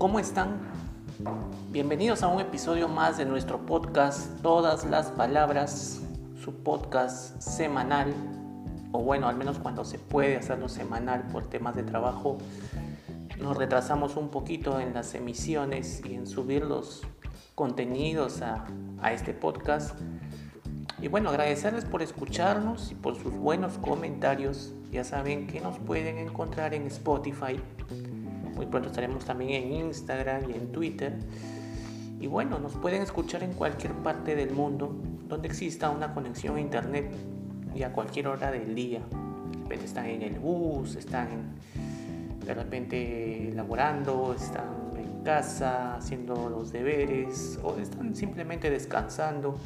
¿cómo están? Bienvenidos a un episodio más de nuestro podcast Todas las Palabras, su podcast semanal, o bueno, al menos cuando se puede hacerlo semanal por temas de trabajo. Nos retrasamos un poquito en las emisiones y en subir los contenidos a, a este podcast. Y bueno, agradecerles por escucharnos y por sus buenos comentarios. Ya saben que nos pueden encontrar en Spotify. Muy pronto estaremos también en Instagram y en Twitter. Y bueno, nos pueden escuchar en cualquier parte del mundo donde exista una conexión a internet y a cualquier hora del día. De repente están en el bus, están de repente laborando, están en casa haciendo los deberes o están simplemente descansando.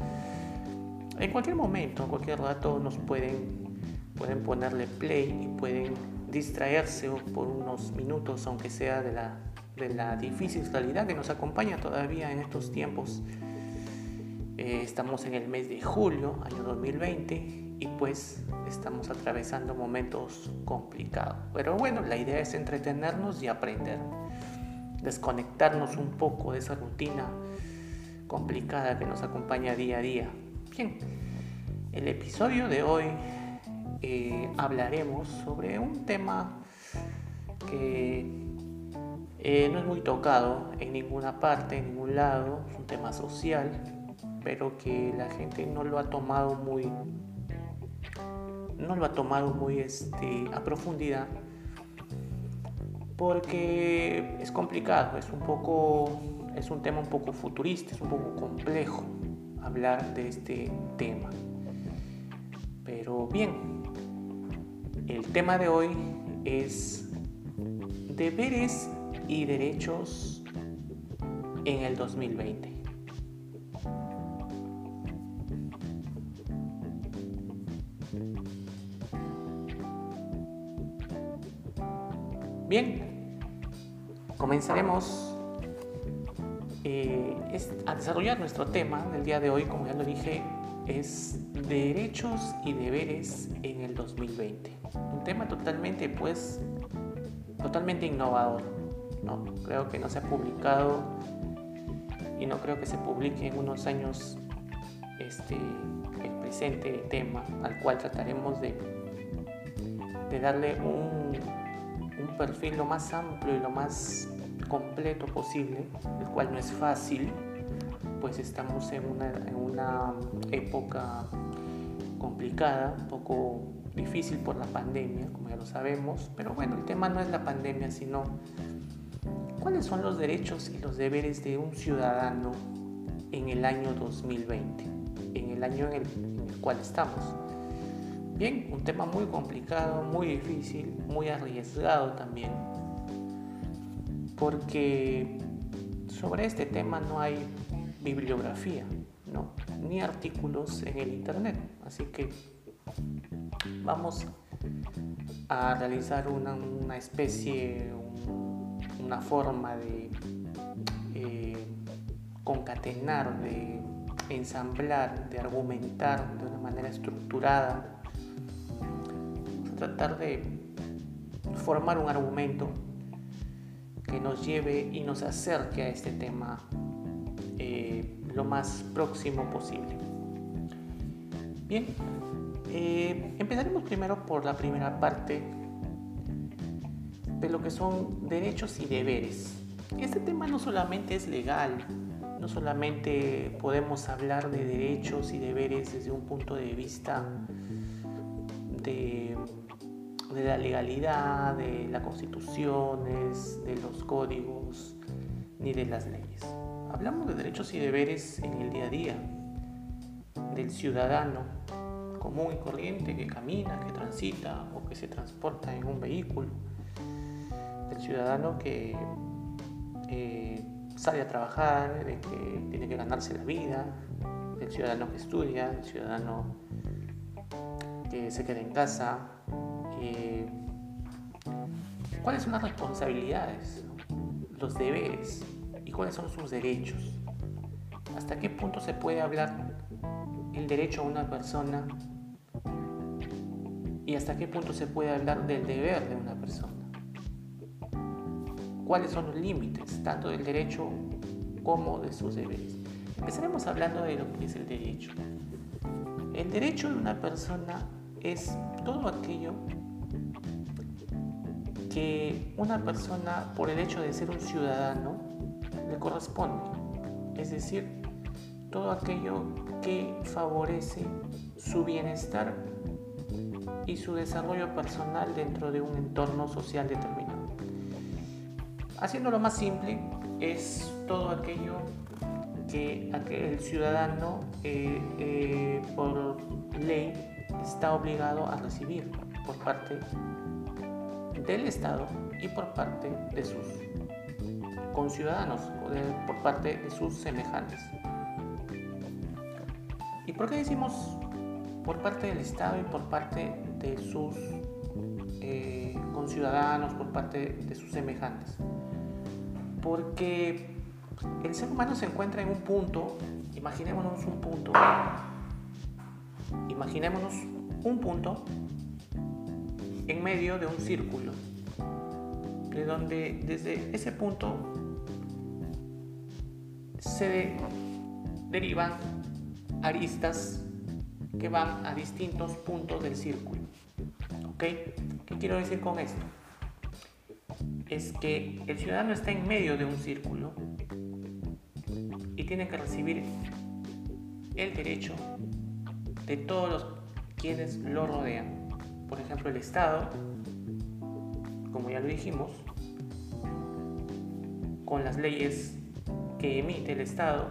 En cualquier momento, en cualquier rato nos pueden, pueden ponerle play y pueden distraerse por unos minutos, aunque sea de la, de la difícil realidad que nos acompaña todavía en estos tiempos. Eh, estamos en el mes de julio, año 2020, y pues estamos atravesando momentos complicados. Pero bueno, la idea es entretenernos y aprender, desconectarnos un poco de esa rutina complicada que nos acompaña día a día. Bien, el episodio de hoy eh, hablaremos sobre un tema que eh, no es muy tocado en ninguna parte, en ningún lado, es un tema social, pero que la gente no lo ha tomado muy, no lo ha tomado muy este, a profundidad, porque es complicado, es un poco, es un tema un poco futurista, es un poco complejo hablar de este tema. Pero bien, el tema de hoy es deberes y derechos en el 2020. Bien, comenzaremos eh, a desarrollar nuestro tema del día de hoy, como ya lo dije, es derechos y deberes en el 2020. Tema totalmente, pues, totalmente innovador. ¿no? Creo que no se ha publicado y no creo que se publique en unos años este, el presente tema al cual trataremos de, de darle un, un perfil lo más amplio y lo más completo posible, el cual no es fácil, pues estamos en una, en una época complicada, un poco difícil por la pandemia, como ya lo sabemos, pero bueno, el tema no es la pandemia, sino cuáles son los derechos y los deberes de un ciudadano en el año 2020, en el año en el, en cual estamos. Bien, un tema muy complicado, muy difícil, muy arriesgado también, porque sobre este tema no hay bibliografía, ¿no? ni artículos en el Internet. Así que vamos a realizar una, especie, un, una forma de eh, concatenar, de ensamblar, de argumentar de una manera estructurada. Tratar de formar un argumento que nos lleve y nos acerque a este tema eh, lo más próximo posible. Bien, eh, empezaremos primero por la primera parte de lo que son derechos y deberes. Este tema no solamente es legal, no solamente podemos hablar de derechos y deberes desde un punto de vista de de la legalidad, de las constituciones, de los códigos, ni de las leyes. Hablamos de derechos y deberes en el día a día, del ciudadano común y corriente que camina, que transita o que se transporta en un vehículo, del ciudadano que eh, sale a trabajar, de que tiene que ganarse la vida, del ciudadano que estudia, del ciudadano que se queda en casa, eh, cuáles son las responsabilidades, los deberes y cuáles son sus derechos. ¿Hasta qué punto se puede hablar el derecho a una persona y hasta qué punto se puede hablar del deber de una persona? cuáles son los límites, tanto del derecho como de sus deberes. Empezaremos hablando de lo que es el derecho. El derecho de una persona es todo aquello que una persona, por el hecho de ser un ciudadano, le corresponde. Es decir, todo aquello que favorece su bienestar y su desarrollo personal dentro de un entorno social determinado. Haciéndolo más simple, es todo aquello que, el ciudadano eh, eh, por ley está obligado a recibir por parte del Estado y por parte de sus conciudadanos por parte de sus semejantes. ¿Y por qué decimos por parte del Estado y por parte de sus eh, conciudadanos, por parte de sus semejantes? Porque el ser humano se encuentra en un punto, imaginémonos un punto, imaginémonos un punto en medio de un círculo, de donde desde ese punto se derivan aristas que van a distintos puntos del círculo. ¿Qué quiero decir con esto? Es que el ciudadano está en medio de un círculo y tiene que recibir el derecho de todos los quienes lo rodean por ejemplo, el Estado, como ya lo dijimos, con las leyes que emite el Estado,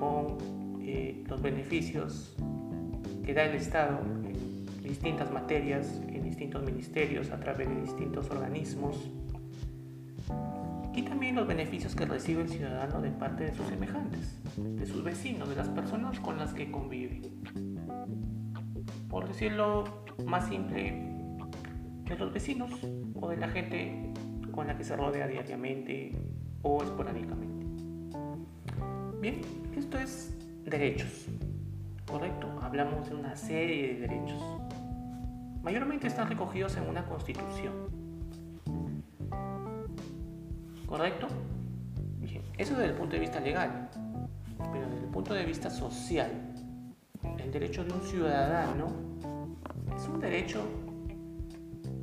con eh, los beneficios que da el Estado distintas materias, en distintos ministerios, a través de distintos organismos, y también los beneficios que recibe el ciudadano de parte de sus semejantes, de sus vecinos, de las personas con las que convive por decirlo más simple, de los vecinos o de la gente con la que se rodea diariamente o esporádicamente. Bien, esto es derechos, ¿correcto? Hablamos de una serie de derechos. Mayormente están recogidos en una constitución. ¿Correcto? Eso desde el punto de vista legal, pero desde el punto de vista social, el derecho de un ciudadano es un derecho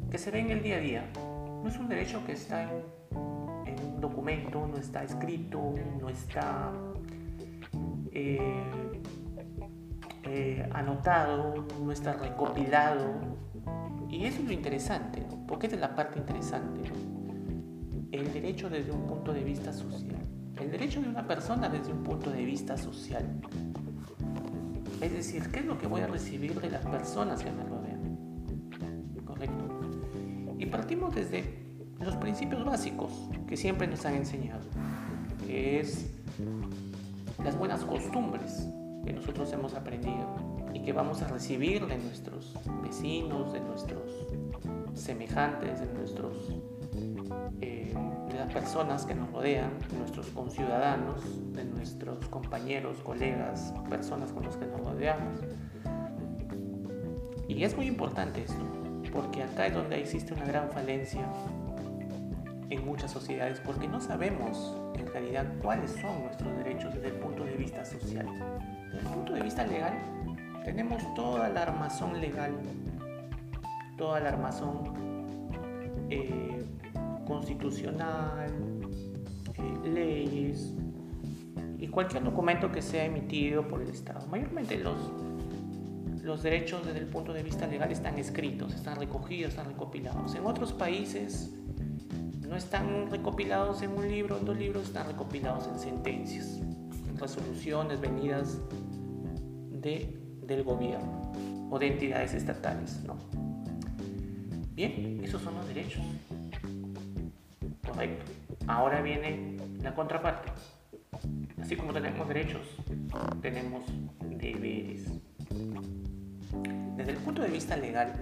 que se ve en el día a día. No es un derecho que está en, un documento, no está escrito, no está eh, eh, anotado, no está recopilado. Y eso es lo interesante, ¿no? porque es la parte interesante. El derecho desde un punto de vista social. El derecho de una persona desde un punto de vista social. Es decir, ¿qué es lo que voy a recibir de las personas que me rodean? Correcto. Y partimos desde los principios básicos que siempre nos han enseñado, que es las buenas costumbres que nosotros hemos aprendido y que vamos a recibir de nuestros vecinos, de nuestros semejantes, de nuestros eh, de las personas que nos rodean, de nuestros conciudadanos, de nuestros compañeros, colegas, personas con las que nos rodeamos. Y es muy importante esto, porque acá es donde existe una gran falencia en muchas sociedades, porque no sabemos en realidad cuáles son nuestros derechos desde el punto de vista social. Desde el punto de vista legal, tenemos toda la armazón legal, toda la armazón eh, constitucional, eh, leyes y cualquier documento que sea emitido por el Estado. Mayormente los, los derechos desde el punto de vista legal están escritos, están recogidos, están recopilados. En otros países no están recopilados en un libro, en dos libros, están recopilados en sentencias, en resoluciones venidas de, del gobierno o de entidades estatales. ¿no? Bien, esos son los derechos. Correcto. Ahora viene la contraparte. Así como tenemos derechos, tenemos deberes. Desde el punto de vista legal,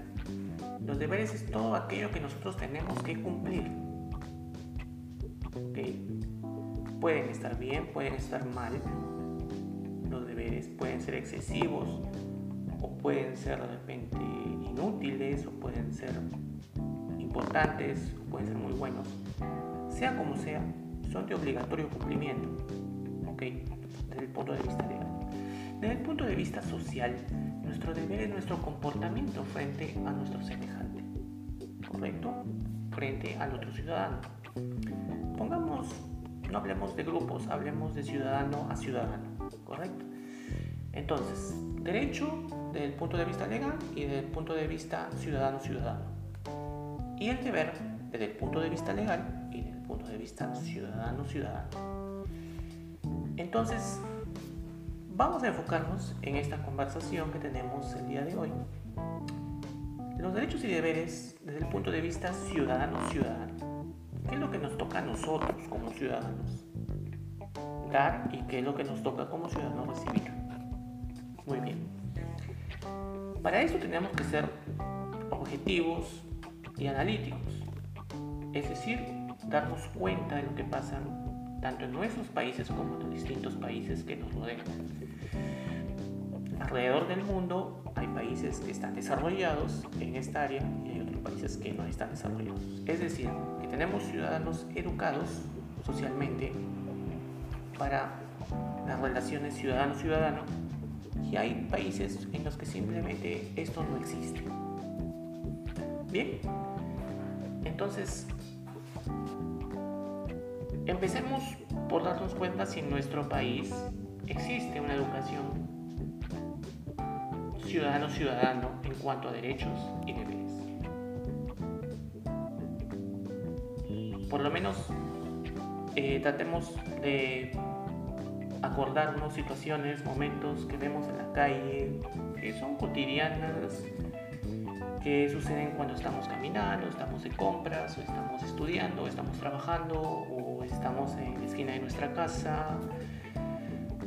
los deberes es todo aquello que nosotros tenemos que cumplir. Pueden estar bien, pueden estar mal. Los deberes pueden ser excesivos o pueden ser de repente inútiles o pueden ser importantes, pueden ser muy buenos, sea como sea, son de obligatorio cumplimiento, ¿ok? Desde el punto de vista legal. Desde el punto de vista social, nuestro deber es nuestro comportamiento frente a nuestro semejante, ¿correcto? Frente al otro ciudadano. Pongamos, no hablemos de grupos, hablemos de ciudadano a ciudadano, ¿correcto? Entonces, derecho desde el punto de vista legal y desde el punto de vista ciudadano-ciudadano. Y el deber desde el punto de vista legal y desde el punto de vista ciudadano-ciudadano. Entonces, vamos a enfocarnos en esta conversación que tenemos el día de hoy. Los derechos y deberes desde el punto de vista ciudadano-ciudadano. ¿Qué es lo que nos toca a nosotros como ciudadanos? Y qué es lo que nos toca como ciudadanos recibir. Muy bien. Para eso tenemos que ser objetivos y analíticos, es decir, darnos cuenta de lo que pasa tanto en nuestros países como en los distintos países que nos rodean. Alrededor del mundo hay países que están desarrollados en esta área y hay otros países que no están desarrollados. Es decir, que tenemos ciudadanos educados socialmente para las relaciones ciudadano-ciudadano y hay países en los que simplemente esto no existe. Bien, entonces empecemos por darnos cuenta si en nuestro país existe una educación ciudadano-ciudadano en cuanto a derechos y deberes. Por lo menos eh, tratemos de acordarnos situaciones, momentos que vemos en la calle, que son cotidianas, que suceden cuando estamos caminando, estamos de compras, estamos estudiando, estamos trabajando, o estamos en la esquina de nuestra casa,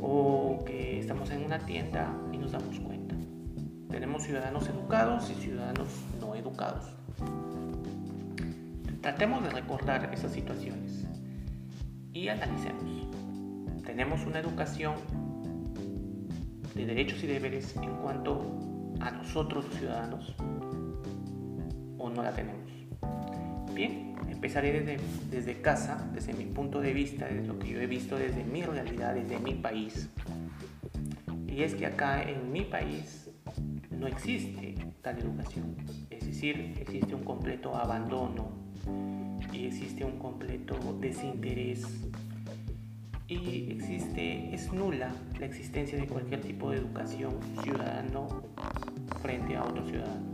o que estamos en una tienda y nos damos cuenta. Tenemos ciudadanos educados y ciudadanos no educados. Tratemos de recordar esas situaciones y analicemos tenemos una educación de derechos y deberes en cuanto a nosotros los ciudadanos o no la tenemos. Bien, empezaré desde, desde casa, desde mi punto de vista, desde lo que yo he visto desde mi realidad, desde mi país. Y es que acá en mi país no existe tal educación. Es decir, existe un completo abandono y existe un completo desinterés y existe, es nula la existencia de cualquier tipo de educación ciudadano frente a otro ciudadano.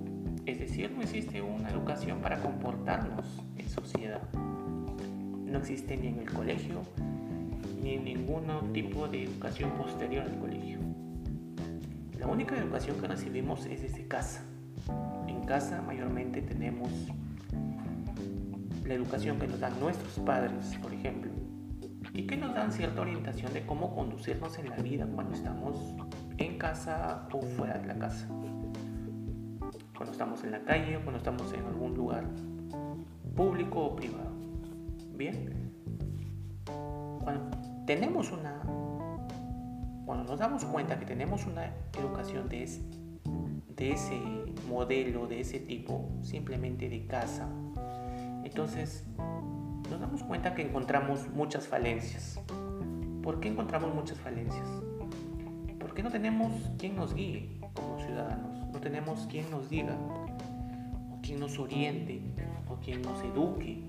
Es decir, no existe una educación para comportarnos en sociedad. No existe ni en el colegio, ni en ningún tipo de educación posterior al colegio. La única educación que recibimos es desde casa. En casa mayormente tenemos la educación que nos dan nuestros padres, por ejemplo, y que nos dan cierta orientación de cómo conducirnos en la vida cuando estamos en casa o fuera de la casa. Cuando estamos en la calle o cuando estamos en algún lugar público o privado. Bien. Cuando tenemos una cuando nos damos cuenta que tenemos una educación de, de ese modelo, de ese tipo, simplemente de casa, entonces nos damos cuenta que encontramos muchas falencias. ¿Por qué encontramos muchas falencias? Porque no tenemos quien nos guíe como ciudadanos, no tenemos quien nos diga, o quien nos oriente, o quien nos eduque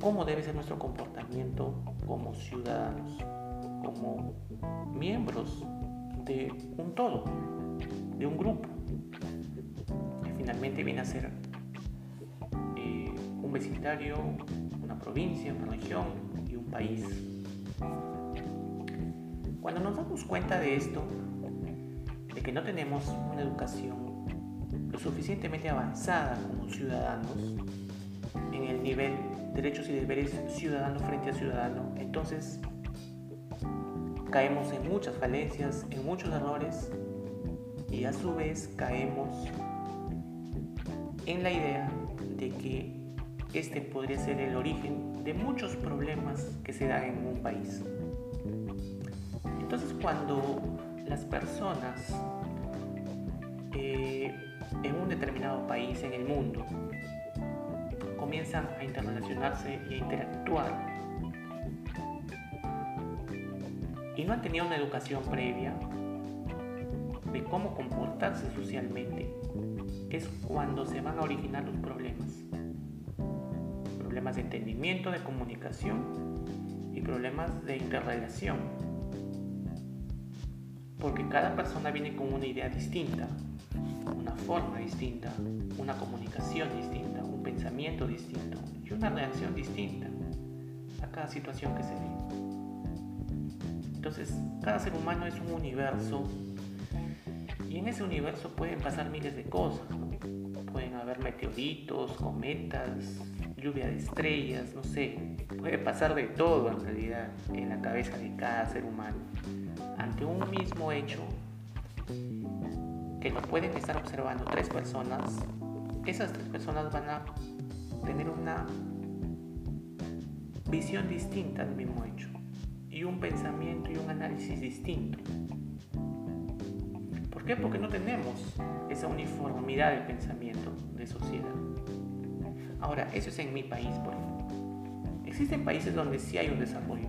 cómo debe ser nuestro comportamiento como ciudadanos, como miembros de un todo, de un grupo, que finalmente viene a ser vecindario, una provincia, una región y un país. Cuando nos damos cuenta de esto, de que no tenemos una educación lo suficientemente avanzada como ciudadanos en el nivel derechos y deberes ciudadano frente a ciudadano, entonces caemos en muchas falencias, en muchos errores y a su vez caemos en la idea de que este podría ser el origen de muchos problemas que se dan en un país. Entonces cuando las personas eh, en un determinado país en el mundo comienzan a interrelacionarse y a interactuar y no han tenido una educación previa de cómo comportarse socialmente, es cuando se van a originar los problemas. Problemas de entendimiento, de comunicación y problemas de interrelación. Porque cada persona viene con una idea distinta, una forma distinta, una comunicación distinta, un pensamiento distinto y una reacción distinta a cada situación que se vive. Entonces, cada ser humano es un universo y en ese universo pueden pasar miles de cosas. Pueden haber meteoritos, cometas, lluvia de estrellas, no sé. Puede pasar de todo en realidad en la cabeza de cada ser humano. Ante un mismo hecho que lo pueden estar observando tres personas, esas tres personas van a tener una visión distinta del mismo hecho y un pensamiento y un análisis distinto. ¿Por qué? Porque no tenemos esa uniformidad de pensamiento de sociedad. Ahora, eso es en mi país, ejemplo. Existen países donde sí hay un desarrollo.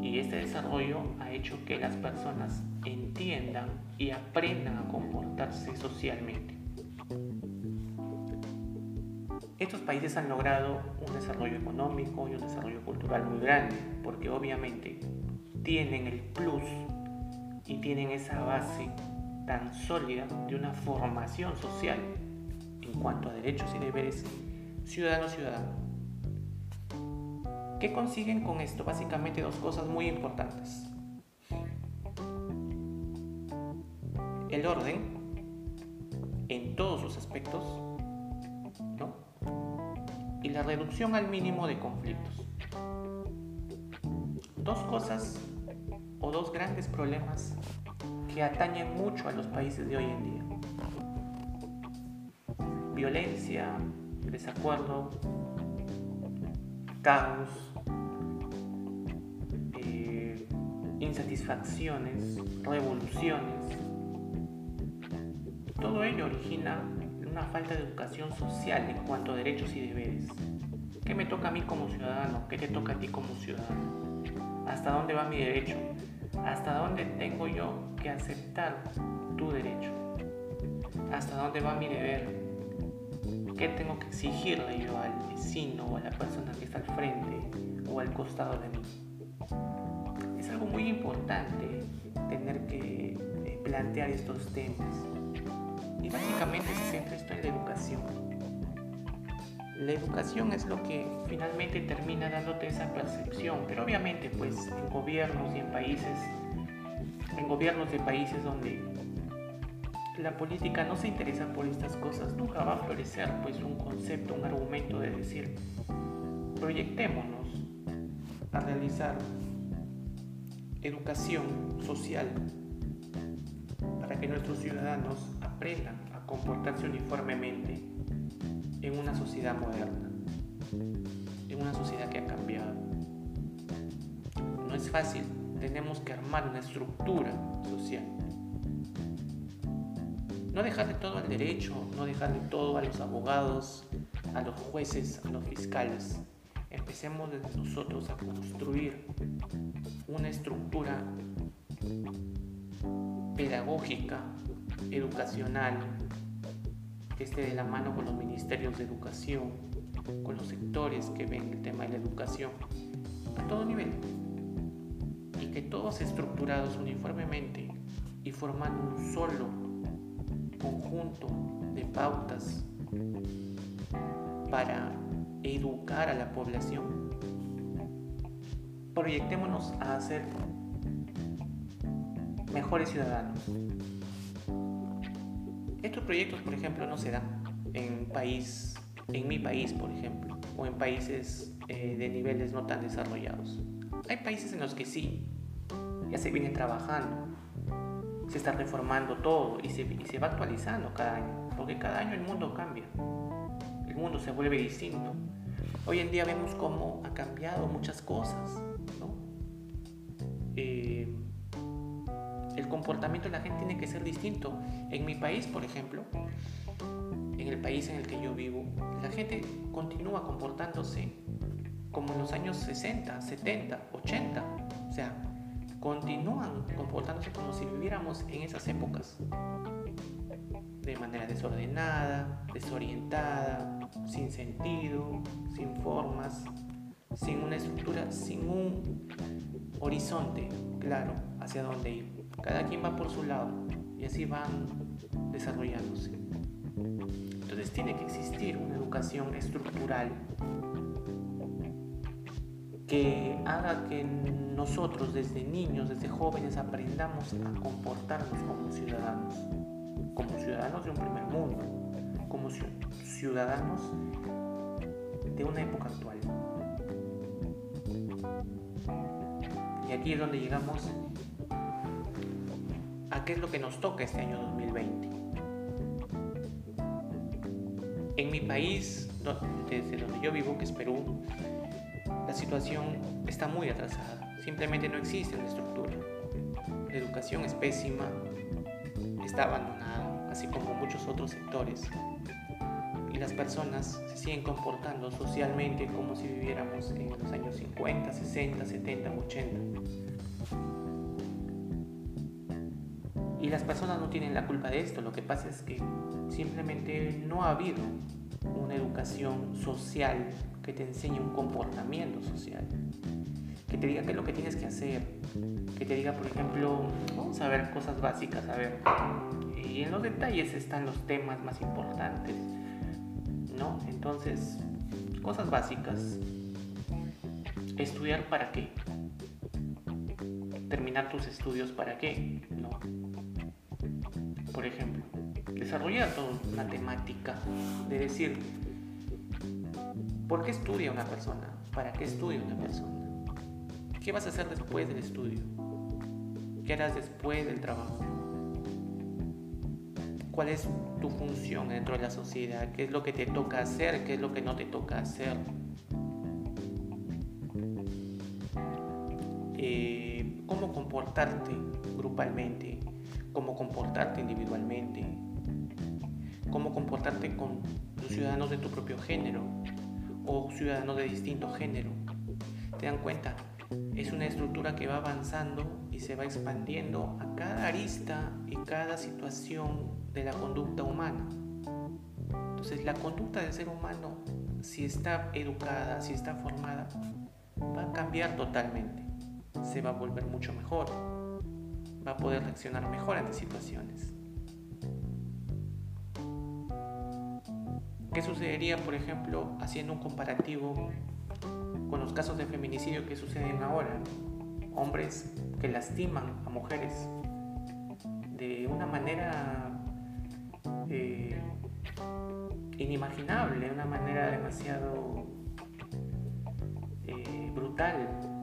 Y este desarrollo ha hecho que las personas entiendan y aprendan a comportarse socialmente. Estos países han logrado un desarrollo económico y un desarrollo cultural muy grande, porque obviamente tienen el plus y tienen esa base tan sólida de una formación social cuanto a derechos y deberes ciudadano-ciudadano. ¿Qué consiguen con esto? Básicamente dos cosas muy importantes. El orden en todos sus aspectos, ¿no? y la reducción al mínimo de conflictos. Dos cosas o dos grandes problemas que atañen mucho a los países de hoy en día. Violencia, desacuerdo, caos, eh, insatisfacciones, revoluciones. Todo ello origina falta de educación social en cuanto a derechos y deberes. ¿Qué me toca a mí como ciudadano? ¿Qué te toca a ti como ciudadano? ¿Hasta dónde va mi derecho? ¿Hasta dónde tengo yo que aceptar tu derecho? ¿Hasta dónde va mi deber? ¿Qué tengo que exigirle yo al vecino o a la persona que está al frente o al costado de mí? Es algo muy importante tener que eh, plantear estos temas y básicamente se centra esto en la educación. La educación es lo que finalmente termina dándote esa percepción, pero obviamente pues en gobiernos y en países, en gobiernos de países donde la política no se interesa por estas cosas, nunca va a florecer pues un concepto, un argumento de decir, proyectémonos a realizar educación social para que nuestros ciudadanos aprendan a comportarse uniformemente en una sociedad moderna, en una sociedad que ha cambiado. No es fácil, tenemos que armar una estructura social. No dejarle todo al derecho, no dejarle todo a los abogados, a los jueces, a los fiscales. Empecemos desde nosotros a construir una estructura pedagógica educacional que esté de la mano con los ministerios de educación, con los sectores que ven el tema de la educación a todo nivel y que todos estructurados uniformemente y formando un solo conjunto de pautas para educar a la población. Proyectémonos a ser mejores ciudadanos, estos proyectos, por ejemplo, no se dan en, país, en mi país, por ejemplo, o en países eh, de niveles no tan desarrollados. Hay países en los que sí, ya se viene trabajando, se está reformando todo y se, y se va actualizando cada año, porque cada año el mundo cambia, el mundo se vuelve distinto. Hoy en día vemos cómo ha cambiado muchas cosas, ¿no? Eh, el comportamiento de la gente tiene que ser distinto. En mi país, por ejemplo, en el país en el que yo vivo, la gente continúa comportándose como en los años 60, 70, 80. O sea, continúan comportándose como si viviéramos en esas épocas. De manera desordenada, desorientada, sin sentido, sin formas, sin una estructura, sin un horizonte claro hacia dónde ir. Cada quien va por su lado y así van desarrollándose. Entonces tiene que existir una educación estructural que haga que nosotros desde niños, desde jóvenes, aprendamos a comportarnos como ciudadanos, como ciudadanos de un primer mundo, como ciudadanos de una época actual. Y aquí es donde llegamos a qué es lo que nos toca este año 2020. En mi país, desde donde yo vivo, que es Perú, la situación está muy atrasada. Simplemente no existe una estructura. La educación es pésima, está abandonada, así como muchos otros sectores. Y las personas se siguen comportando socialmente como si viviéramos en los años 50, 60, 70, 80. Y las personas no tienen la culpa de esto, lo que pasa es que simplemente no ha habido una educación social que te enseñe un comportamiento social, que te diga qué lo que tienes que hacer, que te diga, por ejemplo, vamos a ver cosas básicas, a ver, y en los detalles están los temas más importantes, ¿no? Entonces, cosas básicas. Estudiar para qué? Terminar tus estudios para qué? ¿No? Por ejemplo, desarrollar toda una temática de decir, ¿Por qué estudia una persona? ¿Para qué estudia una persona? ¿Qué vas a hacer después del estudio? ¿Qué harás después del trabajo? ¿Cuál es tu función dentro de la sociedad? ¿Qué es lo que te toca hacer? ¿Qué es lo que no te toca hacer? Eh, ¿Cómo comportarte grupalmente? ¿Cómo comportarte individualmente? ¿Cómo comportarte con los ciudadanos de tu propio género? o ciudadanos de distinto género. ¿Te dan cuenta? Es una estructura que va avanzando y se va expandiendo a cada arista y cada situación de la conducta humana. Entonces la conducta del ser humano, si está educada, si está formada, va a cambiar totalmente. Se va a volver mucho mejor. Va a poder reaccionar mejor ante situaciones. ¿Qué sucedería, por ejemplo, haciendo un comparativo con los casos de feminicidio que suceden ahora? Hombres que lastiman a mujeres de una manera eh, inimaginable, una manera demasiado eh, brutal.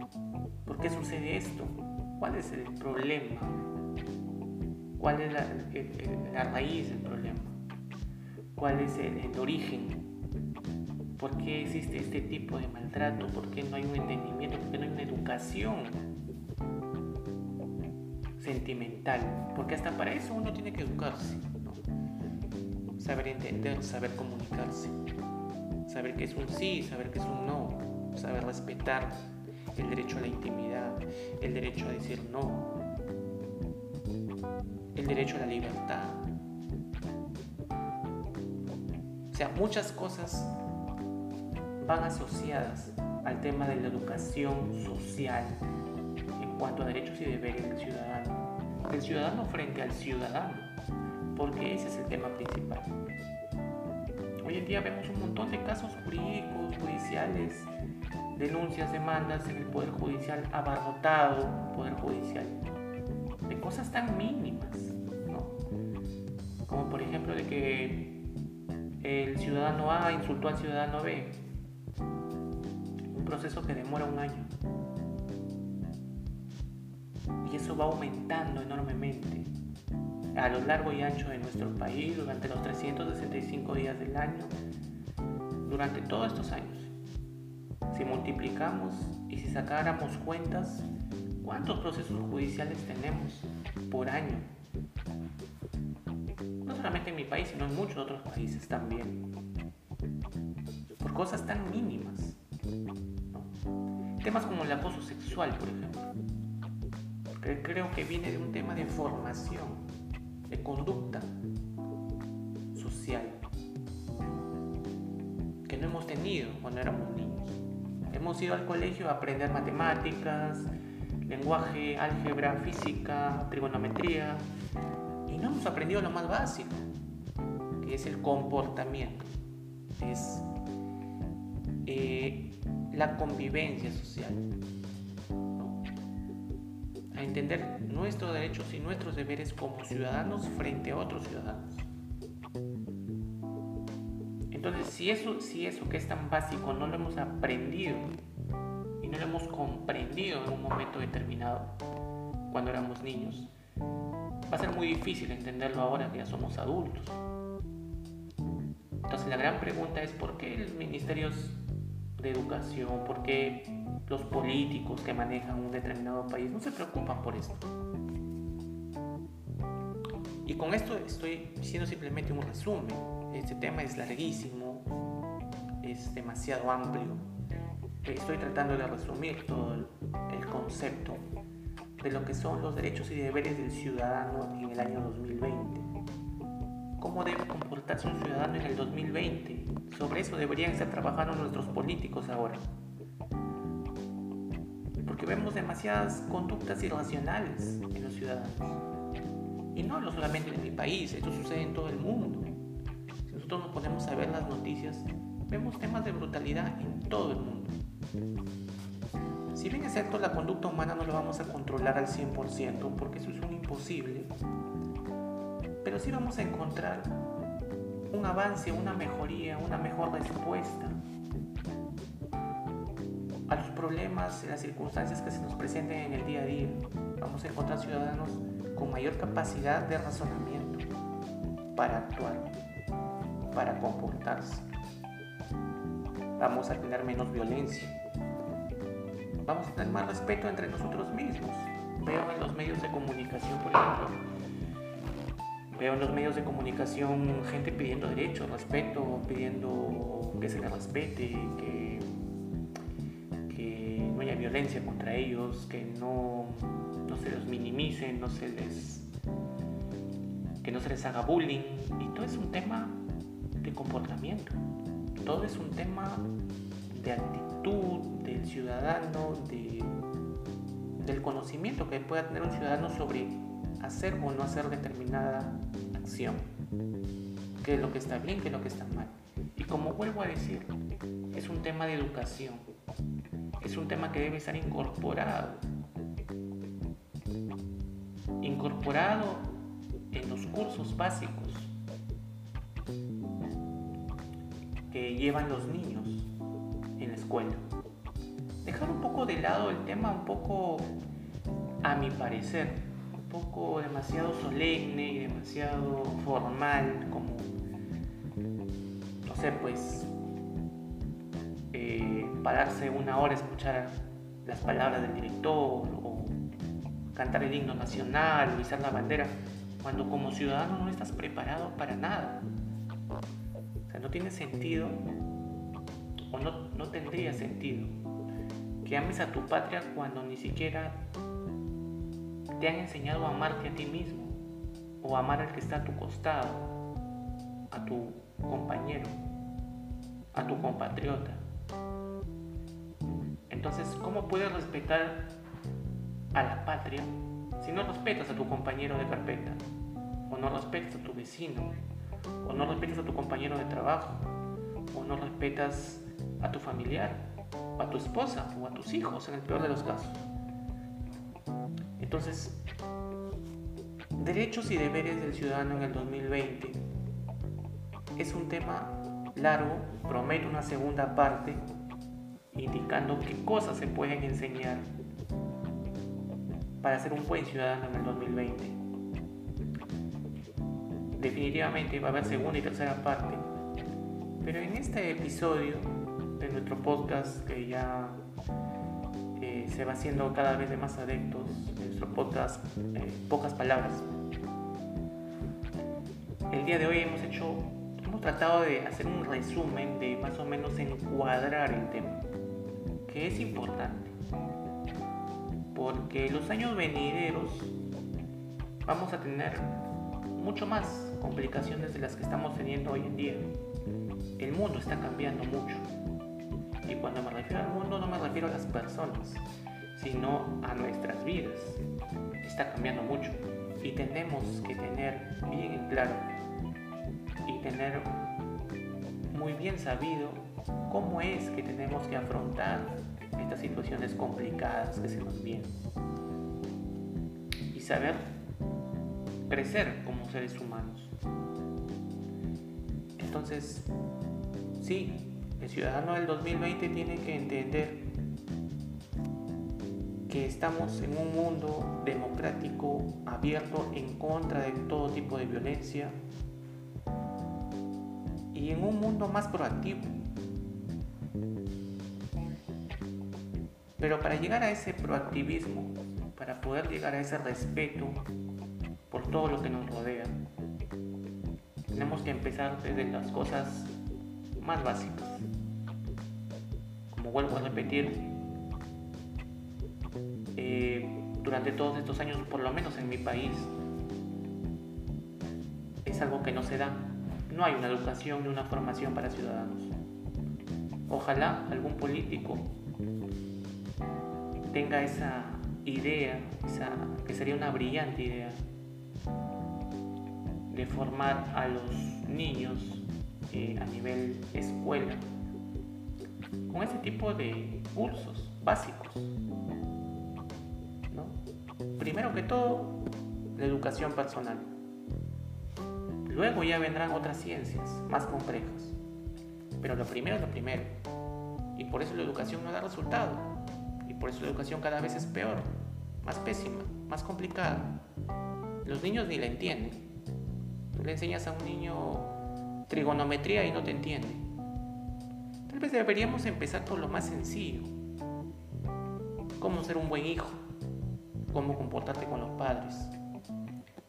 ¿Por qué sucede esto? ¿Cuál es el problema? ¿Cuál es la raíz del problema? cuál es el, origen, por qué existe este tipo de maltrato, por qué no hay un entendimiento, por qué no hay una educación sentimental, porque hasta para eso uno tiene que educarse, saber entender, saber comunicarse, saber qué es un sí, saber qué es un no, saber respetar el derecho a la intimidad, el derecho a decir no, el derecho a la libertad, o sea, muchas cosas van asociadas al tema de la educación social en cuanto a derechos y deberes del ciudadano. El ciudadano frente al ciudadano, porque ese es el tema principal. Hoy en día vemos un montón de casos jurídicos, judiciales, denuncias, demandas en el Poder Judicial abarrotado, Poder Judicial, de cosas tan mínimas. Como por ejemplo de que el ciudadano A insultó al ciudadano B. Proceso que demora un año. Y eso va aumentando enormemente a lo largo y ancho de nuestro país durante los 365 días del año, durante todos estos años. Si multiplicamos y si sacáramos cuentas, ¿cuántos procesos judiciales tenemos por año. No solamente en mi país, sino en muchos otros países también. Por cosas tan mínimas. Temas como el acoso sexual, por ejemplo. creo que viene de un tema de formación, de conducta social, que no hemos tenido cuando éramos niños. Hemos ido al colegio a aprender matemáticas, lenguaje, álgebra, física, trigonometría, y no hemos aprendido lo más básico, que es el comportamiento, eh, la convivencia social, a entender nuestros derechos y nuestros deberes como ciudadanos frente a otros ciudadanos. Entonces, si eso, si eso que es tan básico no lo hemos aprendido y no lo hemos comprendido en un momento determinado, cuando éramos niños, va a ser muy difícil entenderlo ahora que ya somos adultos. Entonces la gran pregunta es por qué los ministerios de educación, por qué los políticos que manejan un determinado país no se preocupan por esto. Y con esto estoy diciendo simplemente un resumen. Este tema es larguísimo, es demasiado amplio. Estoy tratando de resumir todo el, concepto de lo que son los derechos y deberes del ciudadano en el año 2020. ¿Cómo debe comportarse un ciudadano en el 2020? Sobre eso deberían estar trabajando nuestros políticos ahora. Porque vemos demasiadas conductas irracionales en los ciudadanos. Y no solamente en mi país, esto sucede en todo el mundo nosotros nos ponemos a ver las noticias, vemos temas de brutalidad en todo el mundo. Si bien es cierto, la conducta humana no lo vamos a controlar al 100% porque eso es un imposible, pero sí vamos a encontrar un avance, una mejoría, una mejor respuesta a los problemas las circunstancias que se nos presenten en el día a día. Vamos a encontrar ciudadanos con mayor capacidad de razonamiento para actuar para comportarse. Vamos a tener menos violencia. Vamos a tener más respeto entre nosotros mismos. Veo en los medios de comunicación, por ejemplo, veo en los medios de comunicación gente pidiendo derechos, respeto, pidiendo que se les respete, que, no haya violencia contra ellos, que no, se los minimicen, no se les que no se les haga bullying. Y todo es un tema de comportamiento. Todo es un tema de actitud del ciudadano, de, del conocimiento que pueda tener un ciudadano sobre hacer o no hacer determinada acción. Qué es lo que está bien, qué es lo que está mal. Y como vuelvo a decir, es un tema de educación. Es un tema que debe estar incorporado. Incorporado en los cursos básicos que llevan los niños en la escuela. Dejar un poco de lado el tema un poco, a mi parecer, demasiado solemne y demasiado formal, como, no sé, pues, eh, pararse una hora a escuchar las palabras del director o cantar el himno nacional o izar la bandera, cuando como ciudadano no estás preparado para nada. No tiene sentido o no, no tendría sentido que ames a tu patria cuando ni siquiera te han enseñado a amarte a ti mismo o amar al que está a tu costado, a tu compañero, a tu compatriota. Entonces, ¿cómo puedes respetar a la patria si no respetas a tu compañero de carpeta o no respetas a tu vecino o no respetas a tu compañero de trabajo, o no respetas a tu familiar, o a tu esposa, o a tus hijos, en el peor de los casos. Entonces, derechos y deberes del ciudadano en el 2020 es un tema largo, prometo una segunda parte, indicando qué cosas se pueden enseñar para ser un buen ciudadano en el 2020 definitivamente va a haber segunda y tercera parte. Pero en este episodio de nuestro podcast, que ya se va haciendo cada vez de más adeptos, nuestro podcast, eh, pocas palabras. El día de hoy hemos hecho, hemos tratado de hacer un resumen de más o menos encuadrar el tema, que es importante, porque los años venideros vamos a tener mucho más complicaciones de las que estamos teniendo hoy en día. El mundo está cambiando mucho. Y cuando me refiero al mundo no me refiero a las personas, sino a nuestras vidas. Está cambiando mucho. Y tenemos que tener bien en claro y tener muy bien sabido cómo es que tenemos que afrontar estas situaciones complicadas que se nos vienen. Y saber crecer como seres humanos. Entonces, sí, el ciudadano del 2020 tiene que entender que estamos en un mundo democrático, abierto, en contra de todo tipo de violencia y en un mundo más proactivo. Pero para llegar a ese proactivismo, para poder llegar a ese respeto por todo lo que nos rodea, tenemos que empezar desde las cosas más básicas. Como vuelvo a repetir, eh, durante todos estos años, por lo menos en mi país, es algo que no se da. No hay una educación ni una formación para ciudadanos. Ojalá algún político tenga esa idea, que sería una brillante idea, de formar a los niños eh, a nivel escuela con ese tipo de cursos básicos. Primero que todo, la educación personal. Luego ya vendrán otras ciencias más complejas. Pero lo primero es lo primero. Y por eso la educación no da resultado. Y por eso la educación cada vez es peor, más pésima, más complicada. Los niños ni la entienden le enseñas a un niño trigonometría y no te entiende. Tal vez deberíamos empezar por lo más sencillo. Cómo ser un buen hijo, cómo comportarte con los padres.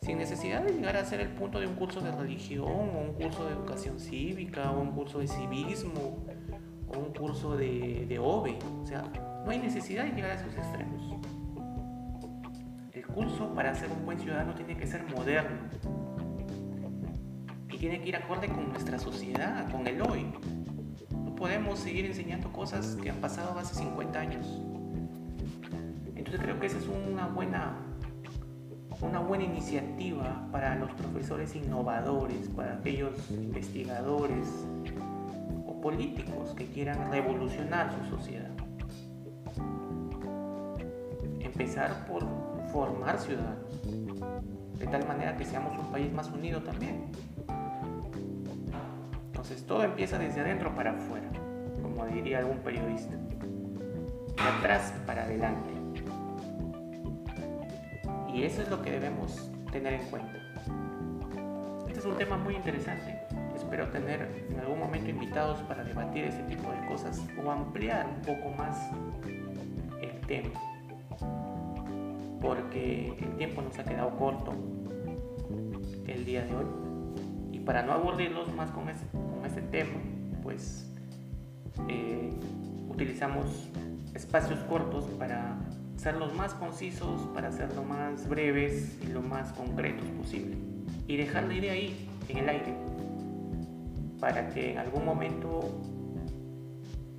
Sin necesidad de llegar a ser el punto de un curso de religión o un curso de educación cívica o un curso de civismo o un curso de, de. O sea, no hay necesidad de llegar a esos extremos. El curso para ser un buen ciudadano tiene que ser moderno, y tiene que ir acorde con nuestra sociedad, con el hoy. Podemos seguir enseñando cosas que han pasado hace 50 años. Entonces creo que esa es una buena, una buena iniciativa para los profesores innovadores, para aquellos investigadores o políticos que quieran revolucionar su sociedad. Empezar por formar ciudadanos, de tal manera que seamos un país más unido también. Entonces todo empieza desde adentro para afuera, como diría algún periodista. De atrás para adelante. Y eso es lo que debemos tener en cuenta. Este es un tema muy interesante. Espero tener en algún momento invitados para debatir ese tipo de cosas o ampliar un poco más el tema. Porque el tiempo nos ha quedado corto el día de hoy. Para no aburrirlos más con, ese, este tema, pues eh, utilizamos espacios cortos para ser los más concisos, para ser lo más breves y lo más concretos posible. Y dejar la idea ahí, en el aire, para que en algún momento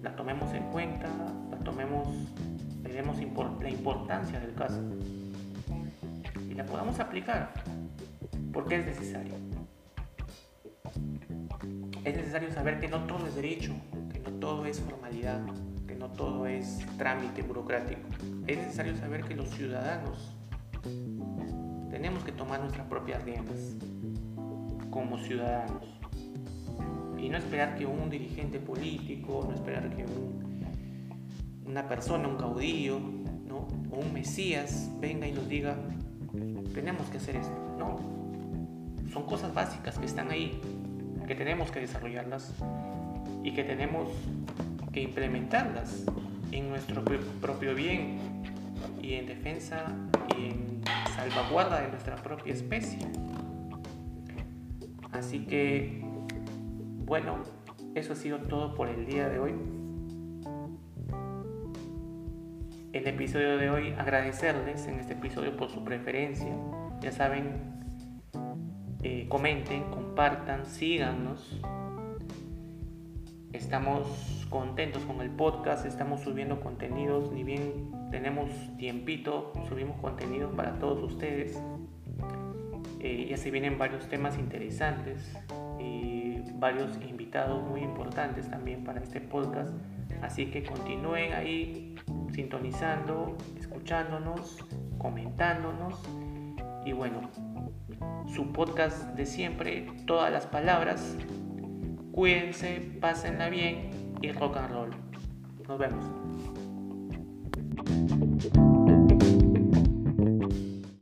la tomemos en cuenta, la tomemos, le demos la importancia del caso y la podamos aplicar, porque es necesario es necesario saber que no todo es derecho, que no todo es formalidad, que no todo es trámite burocrático. Es necesario saber que los ciudadanos tenemos que tomar nuestras propias riendas como ciudadanos y no esperar que un dirigente político, no esperar que una persona, un caudillo ¿no? o un mesías venga y nos diga, tenemos que hacer esto. No, son cosas básicas que están ahí que tenemos que desarrollarlas y que tenemos que implementarlas en nuestro propio bien y en defensa y en salvaguarda de nuestra propia especie. Así que, bueno, eso ha sido todo por el día de hoy. El episodio de hoy, agradecerles en este episodio por su preferencia. Ya saben, eh, comenten, compartan, síganos. Estamos contentos con el podcast, estamos subiendo contenidos, ni bien tenemos tiempito, subimos contenidos para todos ustedes. Eh, ya se vienen varios temas interesantes y varios invitados muy importantes también para este podcast. Así que continúen ahí sintonizando, escuchándonos, comentándonos. Y bueno, su podcast de siempre, todas las palabras. Cuídense, pásenla bien y rock and roll. Nos vemos.